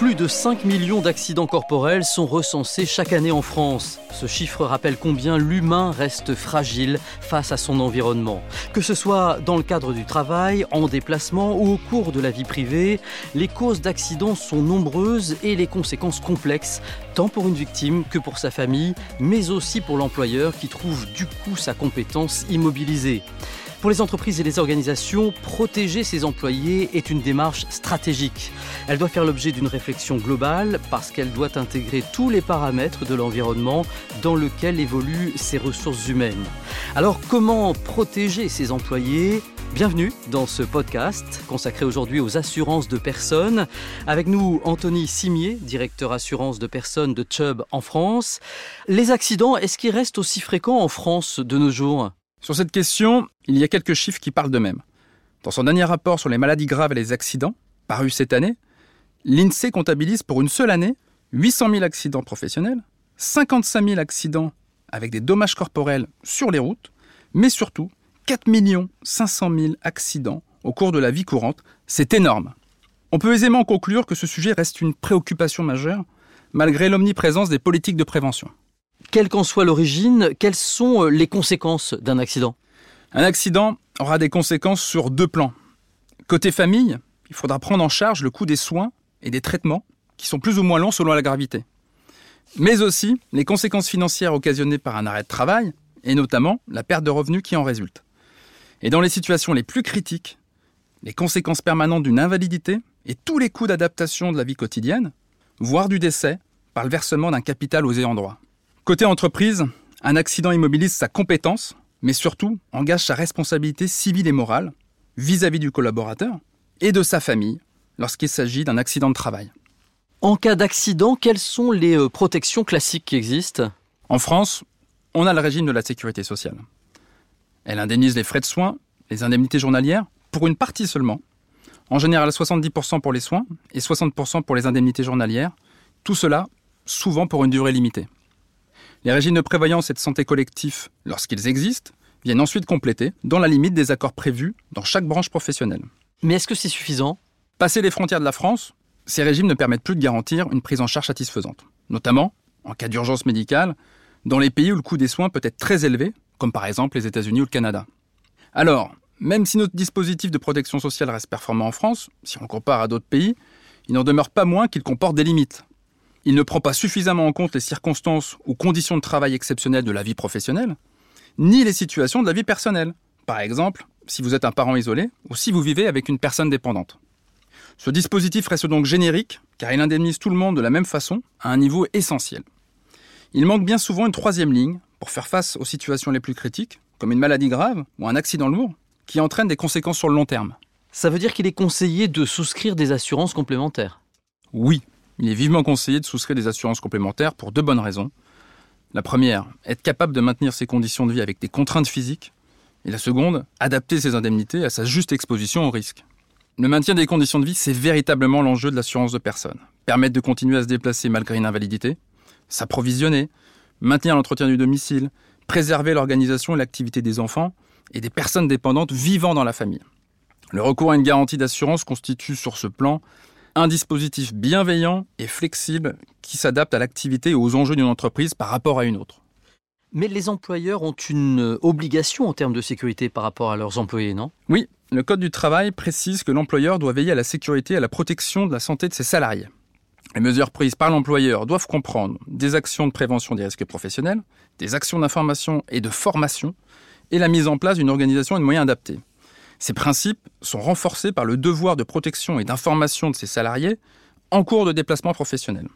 Plus de 5 millions d'accidents corporels sont recensés chaque année en France. Ce chiffre rappelle combien l'humain reste fragile face à son environnement. Que ce soit dans le cadre du travail, en déplacement ou au cours de la vie privée, les causes d'accidents sont nombreuses et les conséquences complexes, tant pour une victime que pour sa famille, mais aussi pour l'employeur qui trouve du coup sa compétence immobilisée. Pour les entreprises et les organisations, protéger ses employés est une démarche stratégique. Elle doit faire l'objet d'une réflexion globale parce qu'elle doit intégrer tous les paramètres de l'environnement dans lequel évoluent ses ressources humaines. Alors comment protéger ses employés? Bienvenue dans ce podcast consacré aujourd'hui aux assurances de personnes. Avec nous, Anthony Simier, directeur assurance de personnes de Chubb en France. Les accidents, est-ce qu'ils restent aussi fréquents en France de nos jours? Sur cette question, il y a quelques chiffres qui parlent d'eux-mêmes. Dans son dernier rapport sur les maladies graves et les accidents, paru cette année, l'INSEE comptabilise pour une seule année 800 000 accidents professionnels, 55 000 accidents avec des dommages corporels sur les routes, mais surtout 4 500 000 accidents au cours de la vie courante. C'est énorme. On peut aisément conclure que ce sujet reste une préoccupation majeure, malgré l'omniprésence des politiques de prévention quelle qu'en soit l'origine, quelles sont euh, les conséquences d'un accident? Un accident aura des conséquences sur deux plans. Côté famille, il faudra prendre en charge le coût des soins et des traitements, qui sont plus ou moins longs selon la gravité. Mais aussi les conséquences financières occasionnées par un arrêt de travail, et notamment la perte de revenus qui en résulte. Et dans les situations les plus critiques, les conséquences permanentes d'une invalidité et tous les coûts d'adaptation de la vie quotidienne, voire du décès, par le versement d'un capital aux ayants droit. Côté entreprise, un accident immobilise sa compétence, mais surtout engage sa responsabilité civile et morale vis-à-vis du collaborateur et de sa famille lorsqu'il s'agit d'un accident de travail. En cas d'accident, quelles sont les euh, protections classiques qui existent? En France, on a le régime de la sécurité sociale. Elle indemnise les frais de soins, les indemnités journalières, pour une partie seulement. En général 70% pour les soins et 60% pour les indemnités journalières. Tout cela souvent pour une durée limitée. Les régimes de prévoyance et de santé collectif, lorsqu'ils existent, viennent ensuite compléter, dans la limite des accords prévus dans chaque branche professionnelle. Mais est-ce que c'est suffisant? Passer les frontières de la France, ces régimes ne permettent plus de garantir une prise en charge satisfaisante, notamment en cas d'urgence médicale, dans les pays où le coût des soins peut être très élevé, comme par exemple les États-Unis ou le Canada. Alors, même si notre dispositif de protection sociale reste performant en France, si on le compare à d'autres pays, il n'en demeure pas moins qu'il comporte des limites, il ne prend pas suffisamment en compte les circonstances ou conditions de travail exceptionnelles de la vie professionnelle, ni les situations de la vie personnelle. Par exemple, si vous êtes un parent isolé ou si vous vivez avec une personne dépendante. Ce dispositif reste donc générique, car il indemnise tout le monde de la même façon, à un niveau essentiel. Il manque bien souvent une troisième ligne pour faire face aux situations les plus critiques, comme une maladie grave ou un accident lourd, qui entraîne des conséquences sur le long terme. Ça veut dire qu'il est conseillé de souscrire des assurances complémentaires? Oui, il est vivement conseillé de souscrire des assurances complémentaires pour deux bonnes raisons. La première, être capable de maintenir ses conditions de vie avec des contraintes physiques. Et la seconde, adapter ses indemnités à sa juste exposition au risque. Le maintien des conditions de vie, c'est véritablement l'enjeu de l'assurance de personnes. Permettre de continuer à se déplacer malgré une invalidité, s'approvisionner, maintenir l'entretien du domicile, préserver l'organisation et l'activité des enfants et des personnes dépendantes vivant dans la famille. Le recours à une garantie d'assurance constitue sur ce plan un dispositif bienveillant et flexible qui s'adapte à l'activité et aux enjeux d'une entreprise par rapport à une autre. Mais les employeurs ont une obligation en termes de sécurité par rapport à leurs employés, non? Oui, le Code du travail précise que l'employeur doit veiller à la sécurité et à la protection de la santé de ses salariés. Les mesures prises par l'employeur doivent comprendre des actions de prévention des risques professionnels, des actions d'information et de formation, et la mise en place d'une organisation et de moyens adaptés. Ces principes sont renforcés par le devoir de protection et d'information de ses salariés en cours de déplacement professionnel.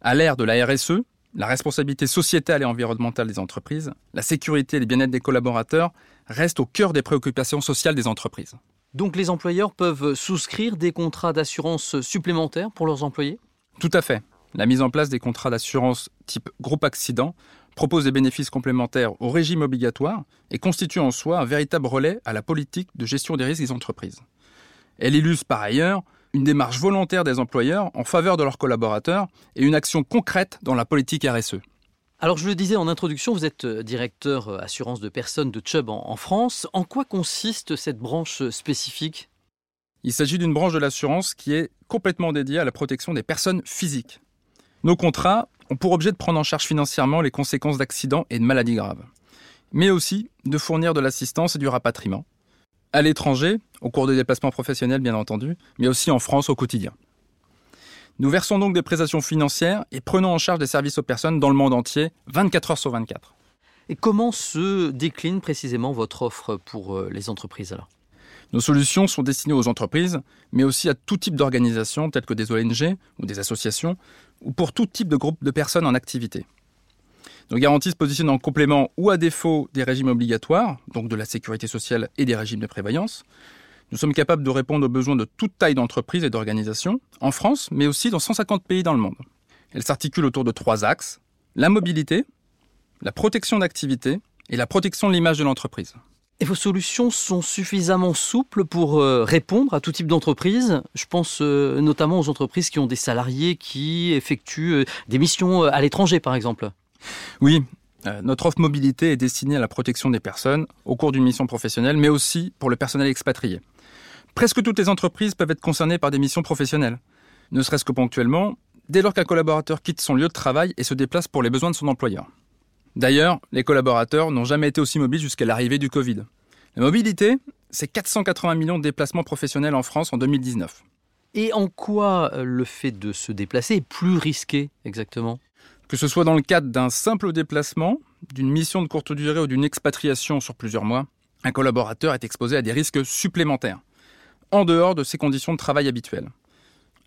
À l'ère de la RSE, la responsabilité sociétale et environnementale des entreprises, la sécurité et le bien-être des collaborateurs restent au cœur des préoccupations sociales des entreprises. Donc les employeurs peuvent souscrire des contrats d'assurance supplémentaires pour leurs employés? Tout à fait. La mise en place des contrats d'assurance type groupe accident propose des bénéfices complémentaires au régime obligatoire et constitue en soi un véritable relais à la politique de gestion des risques des entreprises. Elle illustre par ailleurs une démarche volontaire des employeurs en faveur de leurs collaborateurs et une action concrète dans la politique RSE. Alors je le disais en introduction, vous êtes euh, directeur euh, assurance de personnes de Chubb en, France. En quoi consiste cette branche spécifique? Il s'agit d'une branche de l'assurance qui est complètement dédiée à la protection des personnes physiques. Nos contrats ont pour objet de prendre en charge financièrement les conséquences d'accidents et de maladies graves, mais aussi de fournir de l'assistance et du rapatriement, à l'étranger, au cours des déplacements professionnels bien entendu, mais aussi en France au quotidien. Nous versons donc des prestations financières et prenons en charge des services aux personnes dans le monde entier, 24 heures sur 24. Et comment se décline précisément votre offre pour euh, les entreprises alors? Nos solutions sont destinées aux entreprises, mais aussi à tout type d'organisations telles que des ONG ou des associations, ou pour tout type de groupe de personnes en activité. Nos garanties se positionnent en complément ou à défaut des régimes obligatoires, donc de la sécurité sociale et des régimes de prévoyance. Nous sommes capables de répondre aux besoins de toute taille d'entreprise et d'organisation, en France, mais aussi dans 150 pays dans le monde. Elles s'articulent autour de trois axes, la mobilité, la protection d'activité et la protection de l'image de l'entreprise. Et vos solutions sont suffisamment souples pour euh, répondre à tout type d'entreprise? Je pense euh, notamment aux entreprises qui ont des salariés qui effectuent euh, des missions à l'étranger, par exemple. Oui, notre offre mobilité est destinée à la protection des personnes au cours d'une mission professionnelle, mais aussi pour le personnel expatrié. Presque toutes les entreprises peuvent être concernées par des missions professionnelles, ne serait-ce que ponctuellement, dès lors qu'un collaborateur quitte son lieu de travail et se déplace pour les besoins de son employeur. D'ailleurs, les collaborateurs n'ont jamais été aussi mobiles jusqu'à l'arrivée du Covid. La mobilité, c'est 480 millions de déplacements professionnels en France en 2019. Et en quoi euh, le fait de se déplacer est plus risqué exactement? Que ce soit dans le cadre d'un simple déplacement, d'une mission de courte durée ou d'une expatriation sur plusieurs mois, un collaborateur est exposé à des risques supplémentaires, en dehors de ses conditions de travail habituelles.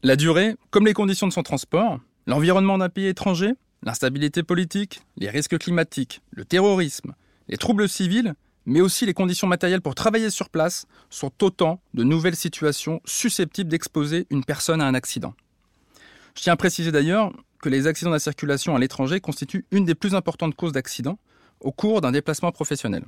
La durée, comme les conditions de son transport, l'environnement d'un pays étranger L'instabilité politique, les risques climatiques, le terrorisme, les troubles civils, mais aussi les conditions matérielles pour travailler sur place sont autant de nouvelles situations susceptibles d'exposer une personne à un accident. Je tiens à préciser d'ailleurs que les accidents de la circulation à l'étranger constituent une des plus importantes causes d'accidents au cours d'un déplacement professionnel.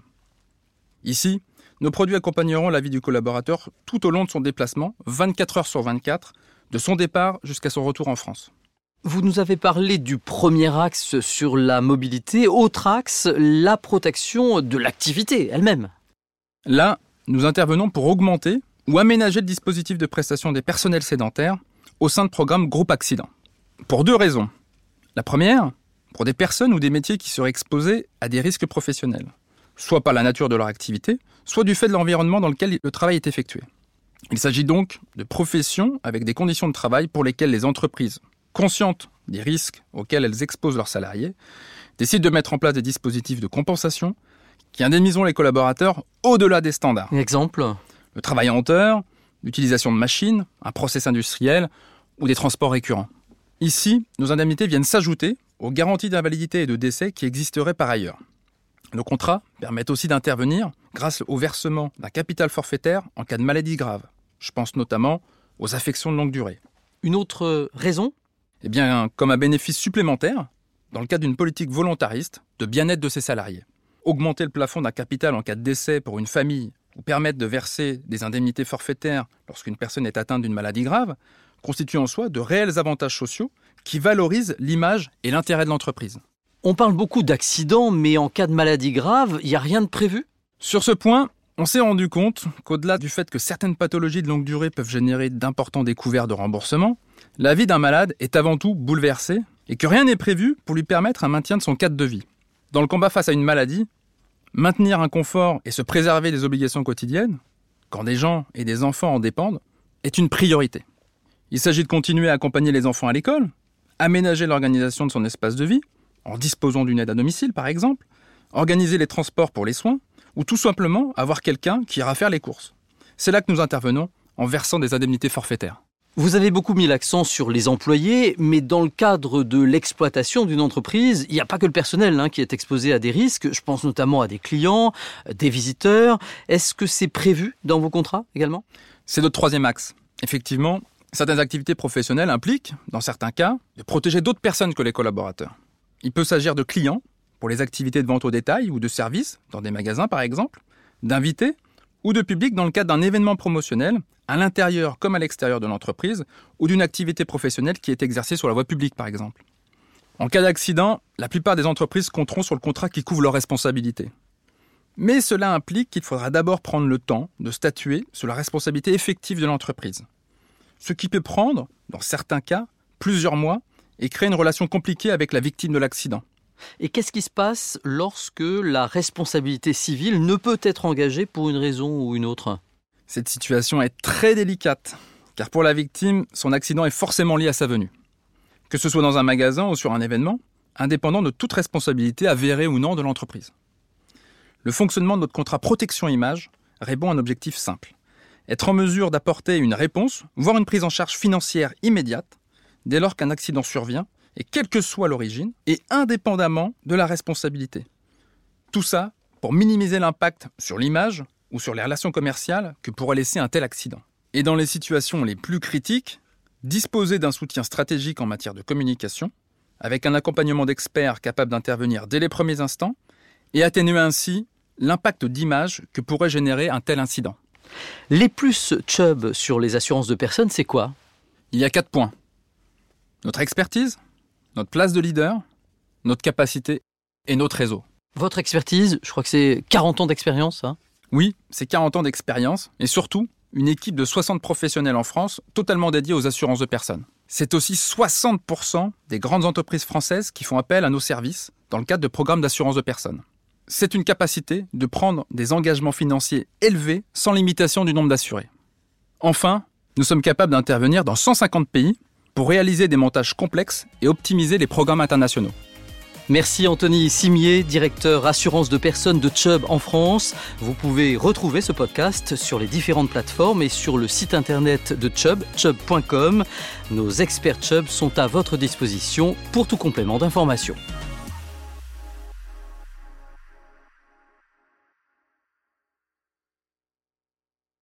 Ici, nos produits accompagneront la vie du collaborateur tout au long de son déplacement, 24 heures sur 24, de son départ jusqu'à son retour en France. Vous nous avez parlé du premier axe sur la mobilité, autre axe, la protection de l'activité elle-même. Là, nous intervenons pour augmenter ou aménager le dispositif de prestation des personnels sédentaires au sein de programmes groupe accident. Pour deux raisons. La première, pour des personnes ou des métiers qui seraient exposés à des risques professionnels, soit par la nature de leur activité, soit du fait de l'environnement dans lequel le travail est effectué. Il s'agit donc de professions avec des conditions de travail pour lesquelles les entreprises conscientes des risques auxquels elles exposent leurs salariés, décident de mettre en place des dispositifs de compensation qui indemniseront les collaborateurs au-delà des standards. Exemple Le travail en hauteur, l'utilisation de machines, un process industriel ou des transports récurrents. Ici, nos indemnités viennent s'ajouter aux garanties d'invalidité et de décès qui existeraient par ailleurs. Nos contrats permettent aussi d'intervenir grâce au versement d'un capital forfaitaire en cas de maladie grave. Je pense notamment aux affections de longue durée. Une autre raison eh bien, comme un bénéfice supplémentaire, dans le cadre d'une politique volontariste de bien-être de ses salariés. Augmenter le plafond d'un capital en cas de décès pour une famille ou permettre de verser des indemnités forfaitaires lorsqu'une personne est atteinte d'une maladie grave constitue en soi de réels avantages sociaux qui valorisent l'image et l'intérêt de l'entreprise. On parle beaucoup d'accidents, mais en cas de maladie grave, il n'y a rien de prévu? Sur ce point, on s'est rendu compte qu'au-delà du fait que certaines pathologies de longue durée peuvent générer d'importants découverts de remboursement, la vie d'un malade est avant tout bouleversée et que rien n'est prévu pour lui permettre un maintien de son cadre de vie. Dans le combat face à une maladie, maintenir un confort et se préserver des obligations quotidiennes, quand des gens et des enfants en dépendent, est une priorité. Il s'agit de continuer à accompagner les enfants à l'école, aménager l'organisation de son espace de vie, en disposant d'une aide à domicile par exemple, organiser les transports pour les soins, ou tout simplement avoir quelqu'un qui ira faire les courses. C'est là que nous intervenons en versant des indemnités forfaitaires. Vous avez beaucoup mis l'accent sur les employés, mais dans le cadre de l'exploitation d'une entreprise, il n'y a pas que le personnel hein, qui est exposé à des risques. Je pense notamment à des clients, des visiteurs. Est-ce que c'est prévu dans vos contrats également? C'est notre troisième axe. Effectivement, certaines activités professionnelles impliquent, dans certains cas, de protéger d'autres personnes que les collaborateurs. Il peut s'agir de clients, pour les activités de vente au détail ou de services, dans des magasins par exemple, d'invités ou de public dans le cadre d'un événement promotionnel, à l'intérieur comme à l'extérieur de l'entreprise, ou d'une activité professionnelle qui est exercée sur la voie publique par exemple. En cas d'accident, la plupart des entreprises compteront sur le contrat qui couvre leurs responsabilités. Mais cela implique qu'il faudra d'abord prendre le temps de statuer sur la responsabilité effective de l'entreprise. Ce qui peut prendre, dans certains cas, plusieurs mois et créer une relation compliquée avec la victime de l'accident. Et qu'est-ce qui se passe lorsque la responsabilité civile ne peut être engagée pour une raison ou une autre? Cette situation est très délicate, car pour la victime, son accident est forcément lié à sa venue. Que ce soit dans un magasin ou sur un événement, indépendant de toute responsabilité avérée ou non de l'entreprise. Le fonctionnement de notre contrat protection image répond à un objectif simple. Être en mesure d'apporter une réponse, voire une prise en charge financière immédiate, dès lors qu'un accident survient, et quelle que soit l'origine, et indépendamment de la responsabilité. Tout ça pour minimiser l'impact sur l'image ou sur les relations commerciales que pourrait laisser un tel accident. Et dans les situations les plus critiques, disposer d'un soutien stratégique en matière de communication, avec un accompagnement d'experts capables d'intervenir dès les premiers instants, et atténuer ainsi l'impact d'image que pourrait générer un tel incident. Les plus Chubb sur les assurances de personnes, c'est quoi? Il y a quatre points. Notre expertise, notre place de leader, notre capacité et notre réseau. Votre expertise, je crois que c'est 40 ans d'expérience, hein Oui, c'est 40 ans d'expérience et surtout une équipe de 60 professionnels en France totalement dédiés aux assurances de personnes. C'est aussi 60% des grandes entreprises françaises qui font appel à nos services dans le cadre de programmes d'assurance de personnes. C'est une capacité de prendre des engagements financiers élevés sans limitation du nombre d'assurés. Enfin, nous sommes capables d'intervenir dans 150 pays pour réaliser des montages complexes et optimiser les programmes internationaux. Merci Anthony Simier, directeur assurance de personnes de Chubb en France. Vous pouvez retrouver ce podcast sur les différentes plateformes et sur le site internet de Chubb, chubb.com. Nos experts Chubb sont à votre disposition pour tout complément d'information.